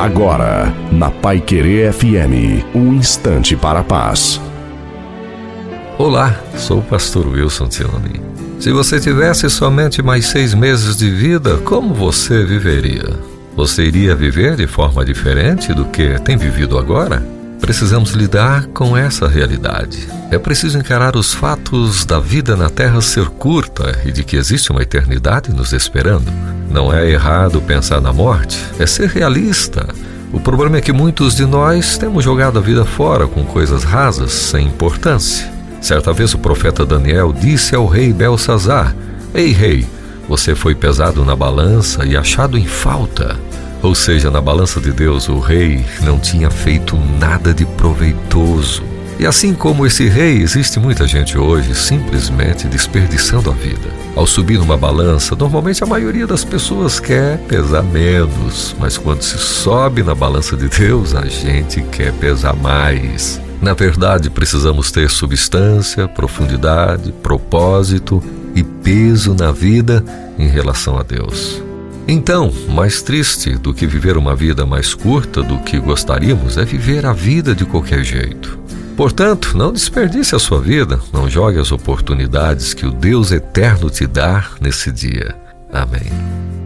Agora, na Pai Querer FM, um instante para a paz. Olá, sou o pastor Wilson Tironi. Se você tivesse somente mais seis meses de vida, como você viveria? Você iria viver de forma diferente do que tem vivido agora? Precisamos lidar com essa realidade. É preciso encarar os fatos da vida na Terra ser curta e de que existe uma eternidade nos esperando. Não é errado pensar na morte, é ser realista. O problema é que muitos de nós temos jogado a vida fora com coisas rasas, sem importância. Certa vez o profeta Daniel disse ao rei Belsazar: Ei, rei, você foi pesado na balança e achado em falta. Ou seja, na balança de Deus, o rei não tinha feito nada de proveitoso. E assim como esse rei, existe muita gente hoje simplesmente desperdiçando a vida. Ao subir numa balança, normalmente a maioria das pessoas quer pesar menos, mas quando se sobe na balança de Deus, a gente quer pesar mais. Na verdade, precisamos ter substância, profundidade, propósito e peso na vida em relação a Deus. Então, mais triste do que viver uma vida mais curta do que gostaríamos é viver a vida de qualquer jeito. Portanto, não desperdice a sua vida, não jogue as oportunidades que o Deus eterno te dá nesse dia. Amém.